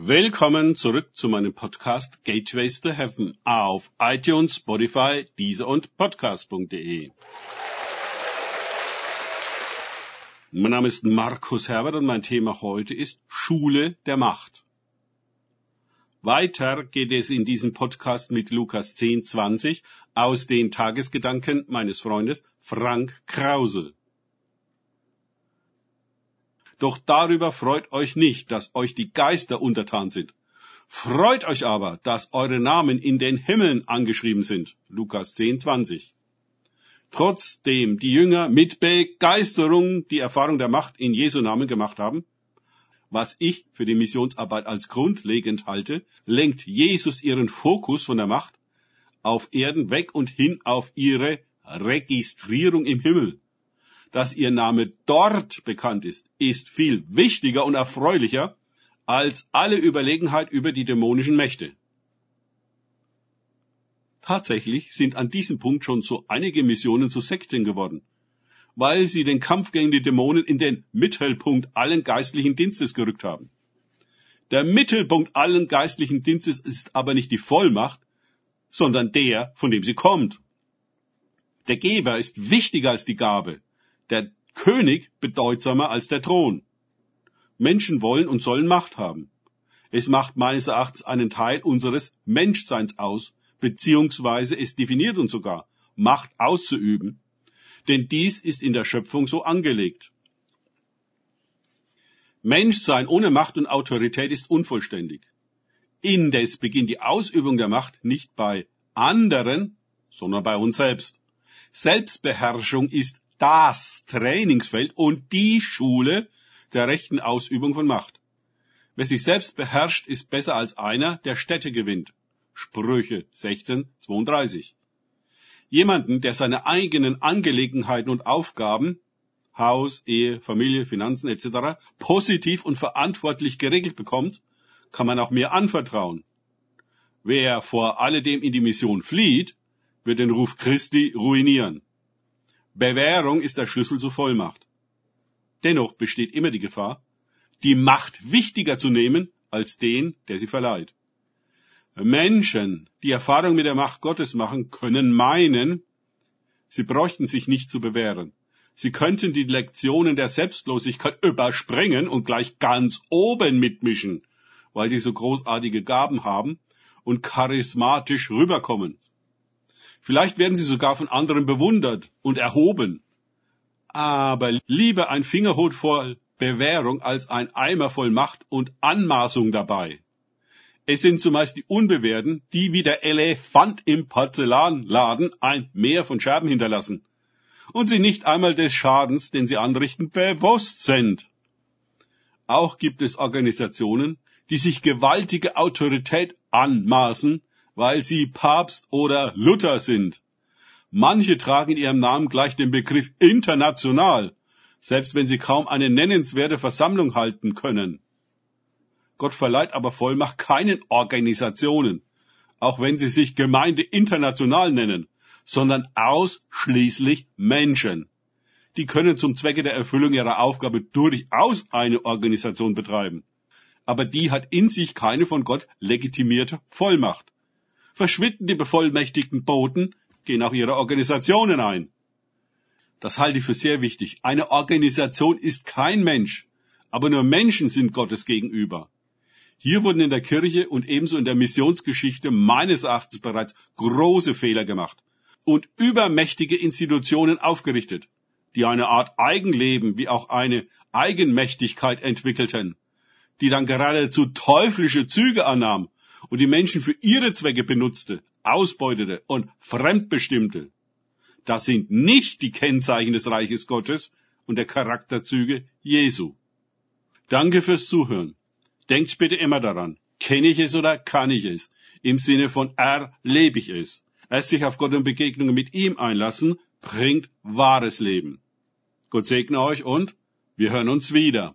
Willkommen zurück zu meinem Podcast Gateways to Heaven auf iTunes, Spotify, Deezer und Podcast.de. Mein Name ist Markus Herbert und mein Thema heute ist Schule der Macht. Weiter geht es in diesem Podcast mit Lukas 10, 20 aus den Tagesgedanken meines Freundes Frank Krause. Doch darüber freut euch nicht, dass euch die Geister untertan sind. Freut euch aber, dass eure Namen in den Himmeln angeschrieben sind. Lukas 10, 20. Trotzdem die Jünger mit Begeisterung die Erfahrung der Macht in Jesu Namen gemacht haben, was ich für die Missionsarbeit als grundlegend halte, lenkt Jesus ihren Fokus von der Macht auf Erden weg und hin auf ihre Registrierung im Himmel dass ihr Name dort bekannt ist, ist viel wichtiger und erfreulicher als alle Überlegenheit über die dämonischen Mächte. Tatsächlich sind an diesem Punkt schon so einige Missionen zu Sekten geworden, weil sie den Kampf gegen die Dämonen in den Mittelpunkt allen geistlichen Dienstes gerückt haben. Der Mittelpunkt allen geistlichen Dienstes ist aber nicht die Vollmacht, sondern der, von dem sie kommt. Der Geber ist wichtiger als die Gabe der König bedeutsamer als der Thron. Menschen wollen und sollen Macht haben. Es macht meines Erachtens einen Teil unseres Menschseins aus, beziehungsweise es definiert uns sogar, Macht auszuüben. Denn dies ist in der Schöpfung so angelegt. Menschsein ohne Macht und Autorität ist unvollständig. Indes beginnt die Ausübung der Macht nicht bei anderen, sondern bei uns selbst. Selbstbeherrschung ist das Trainingsfeld und die Schule der rechten Ausübung von Macht. Wer sich selbst beherrscht, ist besser als einer, der Städte gewinnt. Sprüche 16, 32. Jemanden, der seine eigenen Angelegenheiten und Aufgaben, Haus, Ehe, Familie, Finanzen etc. positiv und verantwortlich geregelt bekommt, kann man auch mehr anvertrauen. Wer vor alledem in die Mission flieht, wird den Ruf Christi ruinieren. Bewährung ist der Schlüssel zur Vollmacht. Dennoch besteht immer die Gefahr, die Macht wichtiger zu nehmen als den, der sie verleiht. Menschen, die Erfahrung mit der Macht Gottes machen, können meinen, sie bräuchten sich nicht zu bewähren. Sie könnten die Lektionen der Selbstlosigkeit überspringen und gleich ganz oben mitmischen, weil sie so großartige Gaben haben und charismatisch rüberkommen. Vielleicht werden sie sogar von anderen bewundert und erhoben. Aber lieber ein Fingerhut voll Bewährung als ein Eimer voll Macht und Anmaßung dabei. Es sind zumeist die Unbewährten, die wie der Elefant im Porzellanladen ein Meer von Scherben hinterlassen und sie nicht einmal des Schadens, den sie anrichten, bewusst sind. Auch gibt es Organisationen, die sich gewaltige Autorität anmaßen, weil sie Papst oder Luther sind. Manche tragen in ihrem Namen gleich den Begriff international, selbst wenn sie kaum eine nennenswerte Versammlung halten können. Gott verleiht aber Vollmacht keinen Organisationen, auch wenn sie sich Gemeinde international nennen, sondern ausschließlich Menschen. Die können zum Zwecke der Erfüllung ihrer Aufgabe durchaus eine Organisation betreiben. Aber die hat in sich keine von Gott legitimierte Vollmacht verschwinden die bevollmächtigten Boten, gehen auch ihre Organisationen ein. Das halte ich für sehr wichtig. Eine Organisation ist kein Mensch, aber nur Menschen sind Gottes gegenüber. Hier wurden in der Kirche und ebenso in der Missionsgeschichte meines Erachtens bereits große Fehler gemacht und übermächtige Institutionen aufgerichtet, die eine Art Eigenleben wie auch eine Eigenmächtigkeit entwickelten, die dann geradezu teuflische Züge annahm und die Menschen für ihre Zwecke benutzte, ausbeutete und fremdbestimmte. Das sind nicht die Kennzeichen des Reiches Gottes und der Charakterzüge Jesu. Danke fürs Zuhören. Denkt bitte immer daran, kenne ich es oder kann ich es? Im Sinne von erlebe ich es. Erst sich auf Gott und Begegnungen mit ihm einlassen, bringt wahres Leben. Gott segne euch und wir hören uns wieder.